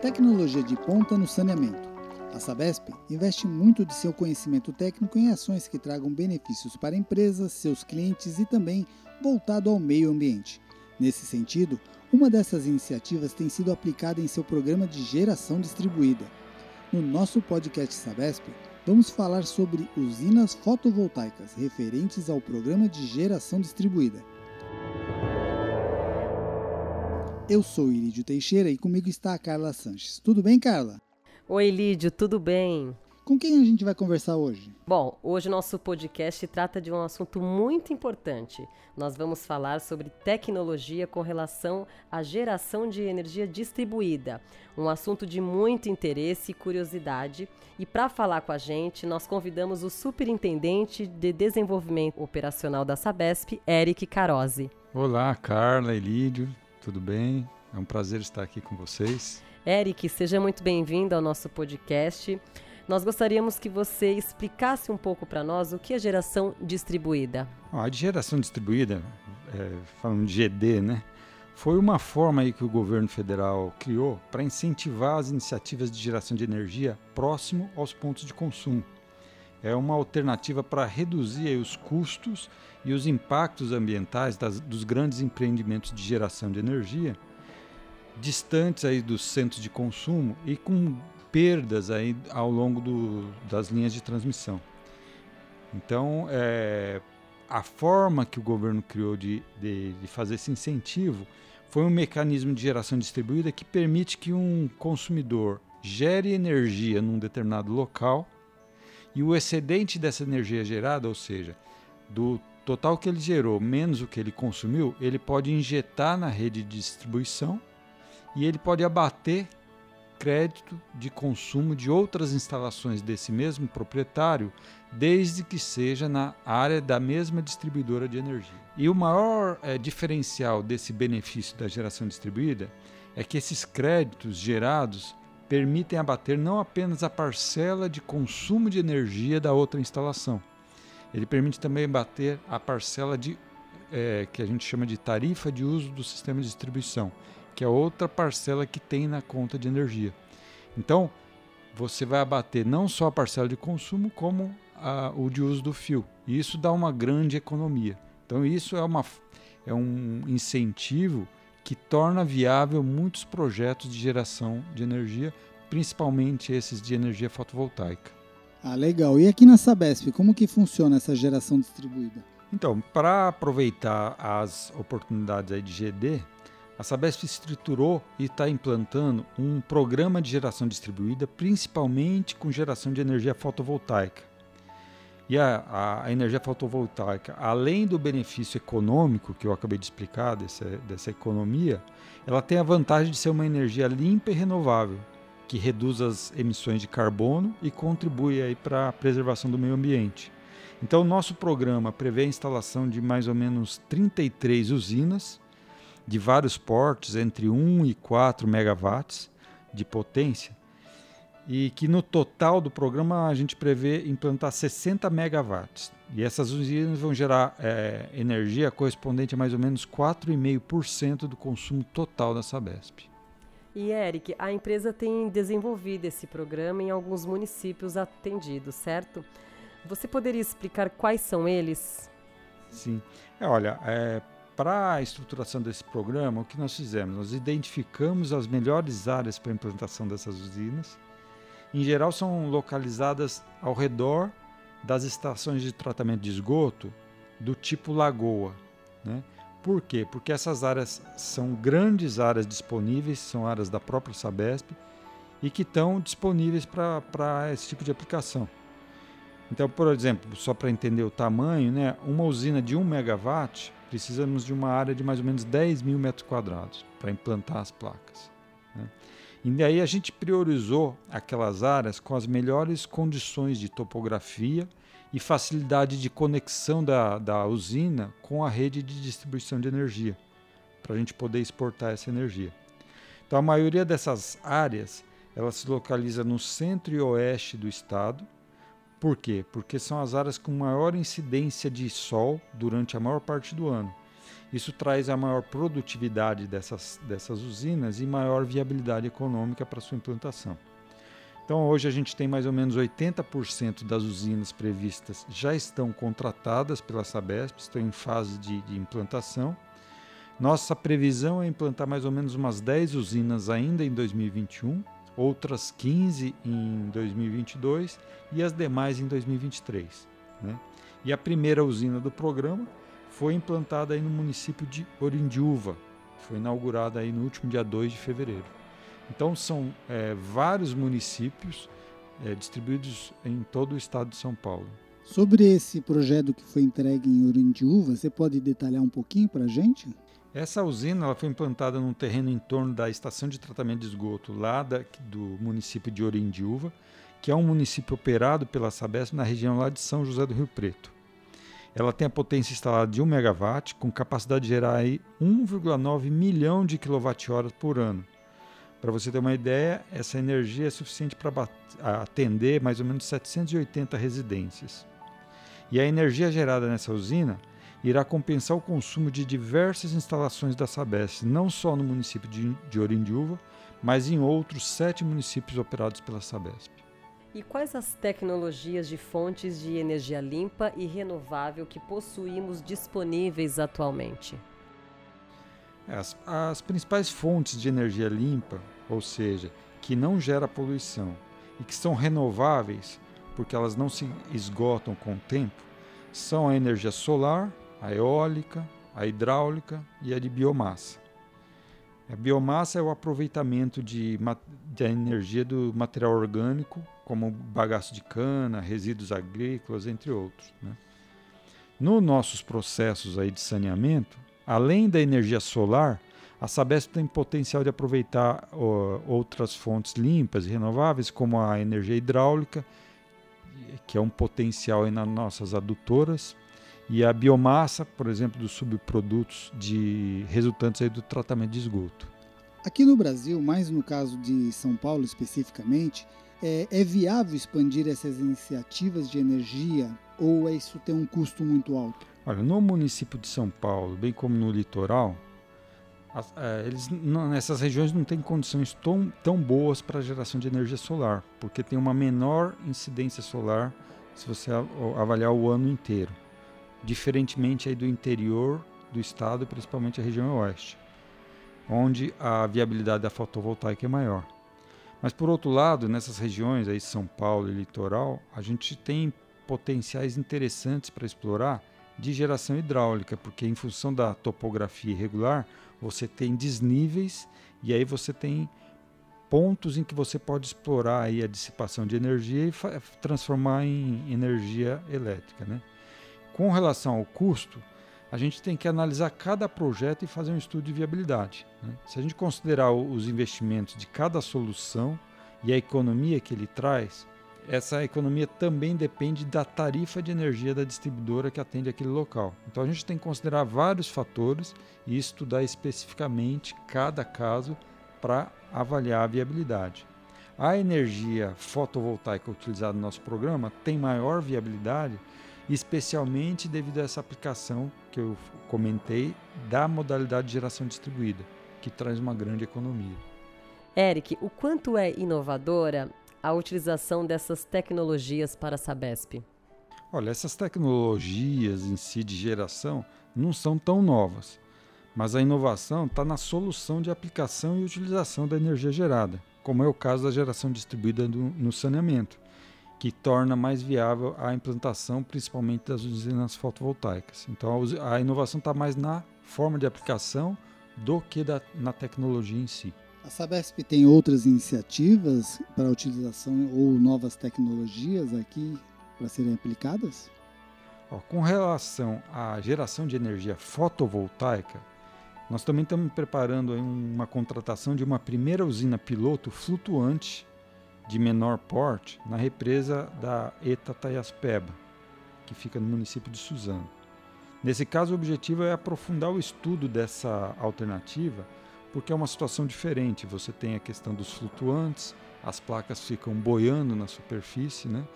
Tecnologia de ponta no saneamento. A Sabesp investe muito de seu conhecimento técnico em ações que tragam benefícios para empresas, seus clientes e também voltado ao meio ambiente. Nesse sentido, uma dessas iniciativas tem sido aplicada em seu programa de geração distribuída. No nosso podcast Sabesp, vamos falar sobre usinas fotovoltaicas referentes ao programa de geração distribuída. Eu sou Irídio Teixeira e comigo está a Carla Sanches. Tudo bem, Carla? Oi, Lídio, tudo bem? Com quem a gente vai conversar hoje? Bom, hoje nosso podcast trata de um assunto muito importante. Nós vamos falar sobre tecnologia com relação à geração de energia distribuída, um assunto de muito interesse e curiosidade. E para falar com a gente, nós convidamos o Superintendente de Desenvolvimento Operacional da Sabesp, Eric Carosi. Olá, Carla, Elídio, tudo bem? É um prazer estar aqui com vocês. Eric, seja muito bem-vindo ao nosso podcast. Nós gostaríamos que você explicasse um pouco para nós o que é geração distribuída. A geração distribuída, é, falando de GD, né, foi uma forma aí que o governo federal criou para incentivar as iniciativas de geração de energia próximo aos pontos de consumo. É uma alternativa para reduzir os custos e os impactos ambientais das, dos grandes empreendimentos de geração de energia distantes aí dos centros de consumo e com perdas aí ao longo do, das linhas de transmissão. Então, é, a forma que o governo criou de, de, de, fazer esse incentivo foi um mecanismo de geração distribuída que permite que um consumidor gere energia num determinado local e o excedente dessa energia gerada, ou seja, do total que ele gerou menos o que ele consumiu, ele pode injetar na rede de distribuição e ele pode abater crédito de consumo de outras instalações desse mesmo proprietário, desde que seja na área da mesma distribuidora de energia. E o maior é, diferencial desse benefício da geração distribuída é que esses créditos gerados permitem abater não apenas a parcela de consumo de energia da outra instalação, ele permite também abater a parcela de é, que a gente chama de tarifa de uso do sistema de distribuição, que é outra parcela que tem na conta de energia. Então, você vai abater não só a parcela de consumo, como a, o de uso do fio. E isso dá uma grande economia. Então, isso é, uma, é um incentivo que torna viável muitos projetos de geração de energia, principalmente esses de energia fotovoltaica. Ah, legal. E aqui na Sabesp, como que funciona essa geração distribuída? Então, para aproveitar as oportunidades de GD, a Sabesp estruturou e está implantando um programa de geração distribuída, principalmente com geração de energia fotovoltaica. E a, a, energia fotovoltaica, além do benefício econômico que eu acabei de explicar dessa, dessa economia, ela tem a vantagem de ser uma energia limpa e renovável, que reduz as emissões de carbono e contribui para a preservação do meio ambiente. Então, nosso programa prevê a instalação de mais ou menos 33 usinas de vários portes, entre 1 e 4 megawatts de potência, e que no total do programa a gente prevê implantar 60 megawatts. E essas usinas vão gerar é, energia correspondente a mais ou menos 4,5% do consumo total da Sabesp. E Eric, a empresa tem desenvolvido esse programa em alguns municípios atendidos, certo? Você poderia explicar quais são eles? Sim. É, olha, é, para a estruturação desse programa, o que nós fizemos? Nós identificamos as melhores áreas para a implantação dessas usinas. Em geral, são localizadas ao redor das estações de tratamento de esgoto do tipo lagoa. Né? Por quê? Porque essas áreas são grandes áreas disponíveis, são áreas da própria Sabesp e que estão disponíveis para esse tipo de aplicação. Então, por exemplo, só para entender o tamanho, né, uma usina de 1 megawatt precisamos de uma área de mais ou menos 10 mil metros quadrados para implantar as placas. Né? E daí a gente priorizou aquelas áreas com as melhores condições de topografia e facilidade de conexão da, da usina com a rede de distribuição de energia, para a gente poder exportar essa energia. Então a maioria dessas áreas ela se localiza no centro e oeste do estado por quê? Porque são as áreas com maior incidência de sol durante a maior parte do ano. Isso traz a maior produtividade dessas, dessas usinas e maior viabilidade econômica para sua implantação. Então, hoje a gente tem mais ou menos 80% das usinas previstas já estão contratadas pela Sabesp, estão em fase de, de, implantação. Nossa previsão é implantar mais ou menos umas 10 usinas ainda em 2021, outras 15 em 2022 e as demais em 2023. Né? E a primeira usina do programa foi implantada aí no município de Orindiúva, foi inaugurada aí no último dia 2 de fevereiro. Então são é, vários municípios é, distribuídos em todo o estado de São Paulo. Sobre esse projeto que foi entregue em Orindiúva, você pode detalhar um pouquinho para a gente? Essa usina ela foi implantada num terreno em torno da estação de tratamento de esgoto lá da, do município de Orindiúva, que é um município operado pela Sabesp na região lá de São José do Rio Preto. Ela tem a potência instalada de 1 MW, com capacidade de gerar 1,9 milhão de kWh por ano. Para você ter uma ideia, essa energia é suficiente para atender mais ou menos 780 residências. E a energia gerada nessa usina irá compensar o consumo de diversas instalações da Sabesp, não só no município de, Orindiúva, mas em outros sete municípios operados pela Sabesp. E quais as tecnologias de fontes de energia limpa e renovável que possuímos disponíveis atualmente? As, as principais fontes de energia limpa, ou seja, que não gera poluição e que são renováveis, porque elas não se esgotam com o tempo, são a energia solar, a eólica, a hidráulica e a de biomassa. A biomassa é o aproveitamento de, de energia do material orgânico, como bagaço de cana, resíduos agrícolas, entre outros. Né? Nos nossos processos aí de saneamento, Além da energia solar, a Sabesp tem potencial de aproveitar outras fontes limpas e renováveis, como a energia hidráulica, que é um potencial nas nossas adutoras, e a biomassa, por exemplo, dos subprodutos de resultantes aí do tratamento de esgoto. Aqui no Brasil, mais no caso de São Paulo especificamente, é, é viável expandir essas iniciativas de energia ou isso tem um custo muito alto? Olha, no município de São Paulo, bem como no litoral, as, é, eles não, nessas regiões não têm condições tão, tão boas para a geração de energia solar, porque tem uma menor incidência solar se você avaliar o ano inteiro, diferentemente aí do interior do estado, principalmente a região oeste, onde a viabilidade da fotovoltaica é maior. Mas por outro lado, nessas regiões aí São Paulo e litoral, a gente tem potenciais interessantes para explorar de geração hidráulica, porque em função da topografia irregular, você tem desníveis e aí você tem pontos em que você pode explorar aí a dissipação de energia e transformar em energia elétrica. Né? Com relação ao custo, a gente tem que analisar cada projeto e fazer um estudo de viabilidade. Né? Se a gente considerar os investimentos de cada solução e a economia que ele traz, essa economia também depende da tarifa de energia da distribuidora que atende aquele local. Então a gente tem que considerar vários fatores e estudar especificamente cada caso para avaliar a viabilidade. A energia fotovoltaica utilizada no nosso programa tem maior viabilidade, especialmente devido a essa aplicação que eu comentei da modalidade de geração distribuída, que traz uma grande economia. Eric, o quanto é inovadora a utilização dessas tecnologias para a Sabesp? Olha, essas tecnologias em si de geração não são tão novas, mas a inovação está na solução de aplicação e utilização da energia gerada, como é o caso da geração distribuída no, no saneamento, que torna mais viável a implantação, principalmente das usinas fotovoltaicas. Então, a, inovação está mais na forma de aplicação do que da, na tecnologia em si. A Sabesp tem outras iniciativas para utilização ou novas tecnologias aqui para serem aplicadas? Com relação à geração de energia fotovoltaica, nós também estamos preparando uma contratação de uma primeira usina piloto flutuante de menor porte na represa da Eta Taiaspeba, que fica no município de Suzano. Nesse caso, o objetivo é aprofundar o estudo dessa alternativa porque é uma situação diferente. Você tem a questão dos flutuantes, as placas ficam boiando na superfície, né?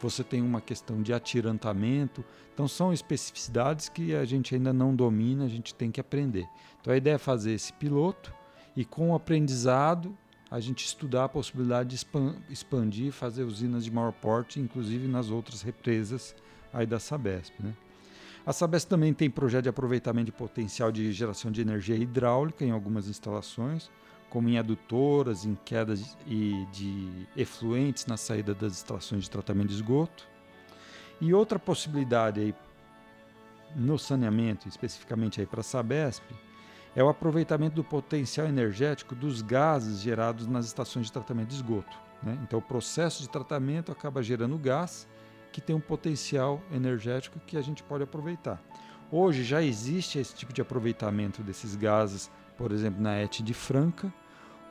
você tem uma questão de atirantamento. Então, são especificidades que a gente ainda não domina, a gente tem que aprender. Então, a ideia é fazer esse piloto e, com o aprendizado, a gente estudar a possibilidade de expandir, fazer usinas de maior porte, inclusive nas outras represas aí da Sabesp. Né? A Sabesp também tem projeto de aproveitamento de potencial de geração de energia hidráulica em algumas instalações, como em adutoras, em quedas e de efluentes na saída das estações de tratamento de esgoto. E outra possibilidade aí no saneamento, especificamente aí para a Sabesp, é o aproveitamento do potencial energético dos gases gerados nas estações de tratamento de esgoto. Né? Então, o processo de tratamento acaba gerando gás que tem um potencial energético que a gente pode aproveitar. Hoje já existe esse tipo de aproveitamento desses gases, por exemplo, na ET de Franca,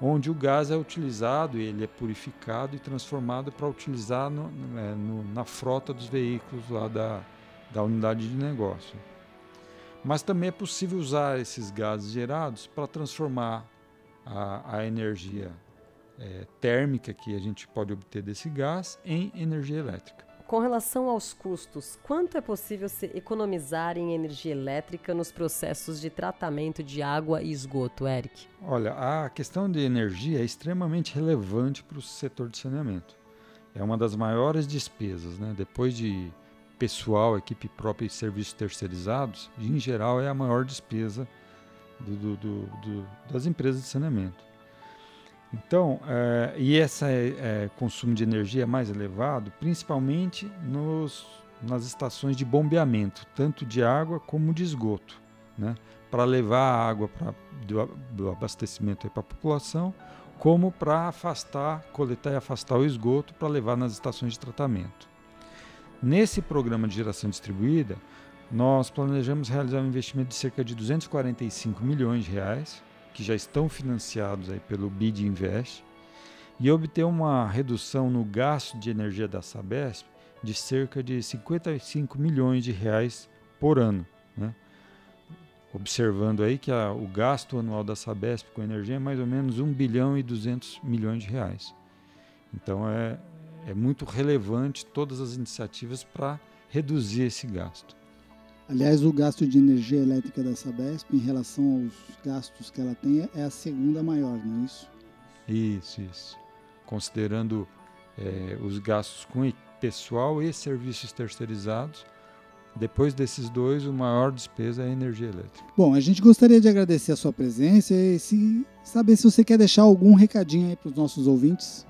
onde o gás é utilizado, ele é purificado e transformado para utilizar no, é, no, na frota dos veículos lá da, da unidade de negócio. Mas também é possível usar esses gases gerados para transformar a, a energia é, térmica que a gente pode obter desse gás em energia elétrica. Com relação aos custos, quanto é possível se economizar em energia elétrica nos processos de tratamento de água e esgoto, Eric? Olha, a questão de energia é extremamente relevante para o setor de saneamento. É uma das maiores despesas, né? Depois de pessoal, equipe própria e serviços terceirizados, em geral é a maior despesa do, do, do, das empresas de saneamento. Então, é, e esse é, consumo de energia é mais elevado, principalmente nos, nas estações de bombeamento, tanto de água como de esgoto, né? para levar a água pra, do, do abastecimento para a população, como para afastar, coletar e afastar o esgoto para levar nas estações de tratamento. Nesse programa de geração distribuída, nós planejamos realizar um investimento de cerca de 245 milhões de reais, que já estão financiados aí pelo BID Invest, e obter uma redução no gasto de energia da Sabesp de cerca de 55 milhões de reais por ano. Né? Observando aí que a, o gasto anual da Sabesp com energia é mais ou menos 1 bilhão e 200 milhões de reais. Então é, é muito relevante todas as iniciativas para reduzir esse gasto. Aliás, o gasto de energia elétrica da Sabesp em relação aos gastos que ela tem é a segunda maior, não é isso? Isso, isso. Considerando é, os gastos com pessoal e serviços terceirizados, depois desses dois, o maior despesa é a energia elétrica. Bom, a gente gostaria de agradecer a sua presença e se, saber se você quer deixar algum recadinho aí para os nossos ouvintes.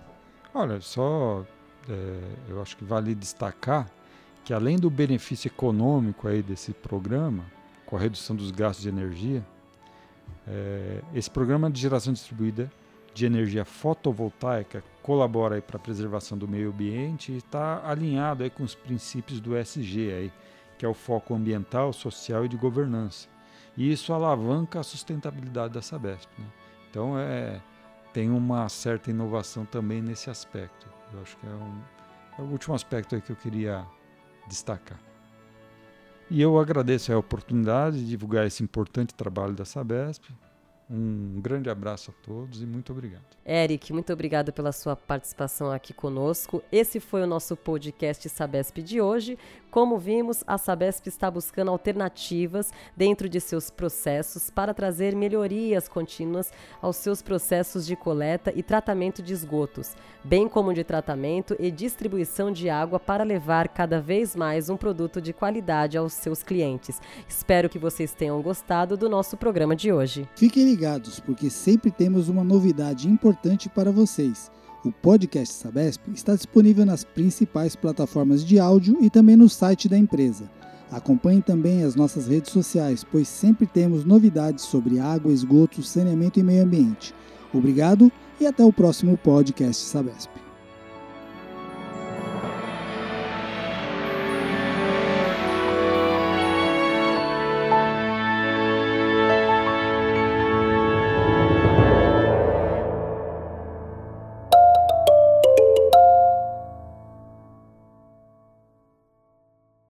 Olha, só é, eu acho que vale destacar que além do benefício econômico aí desse programa, com a redução dos gastos de energia, é, esse programa de geração distribuída de energia fotovoltaica colabora para a preservação do meio ambiente e está alinhado aí com os princípios do SG, aí, que é o foco ambiental, social e de governança. E isso alavanca a sustentabilidade da Sabesp. Né? Então é, tem uma certa inovação também nesse aspecto. Eu acho que é, um, é o último aspecto aí que eu queria destacar. E eu agradeço a oportunidade de divulgar esse importante trabalho da Sabesp. Um grande abraço a todos e muito obrigado. Eric, muito obrigado pela sua participação aqui conosco. Esse foi o nosso podcast Sabesp de hoje. Como vimos, a Sabesp está buscando alternativas dentro de seus processos para trazer melhorias contínuas aos seus processos de coleta e tratamento de esgotos, bem como de tratamento e distribuição de água para levar cada vez mais um produto de qualidade aos seus clientes. Espero que vocês tenham gostado do nosso programa de hoje. Fiquem ligados, porque sempre temos uma novidade importante para vocês. O podcast Sabesp está disponível nas principais plataformas de áudio e também no site da empresa. Acompanhe também as nossas redes sociais, pois sempre temos novidades sobre água, esgoto, saneamento e meio ambiente. Obrigado e até o próximo podcast Sabesp.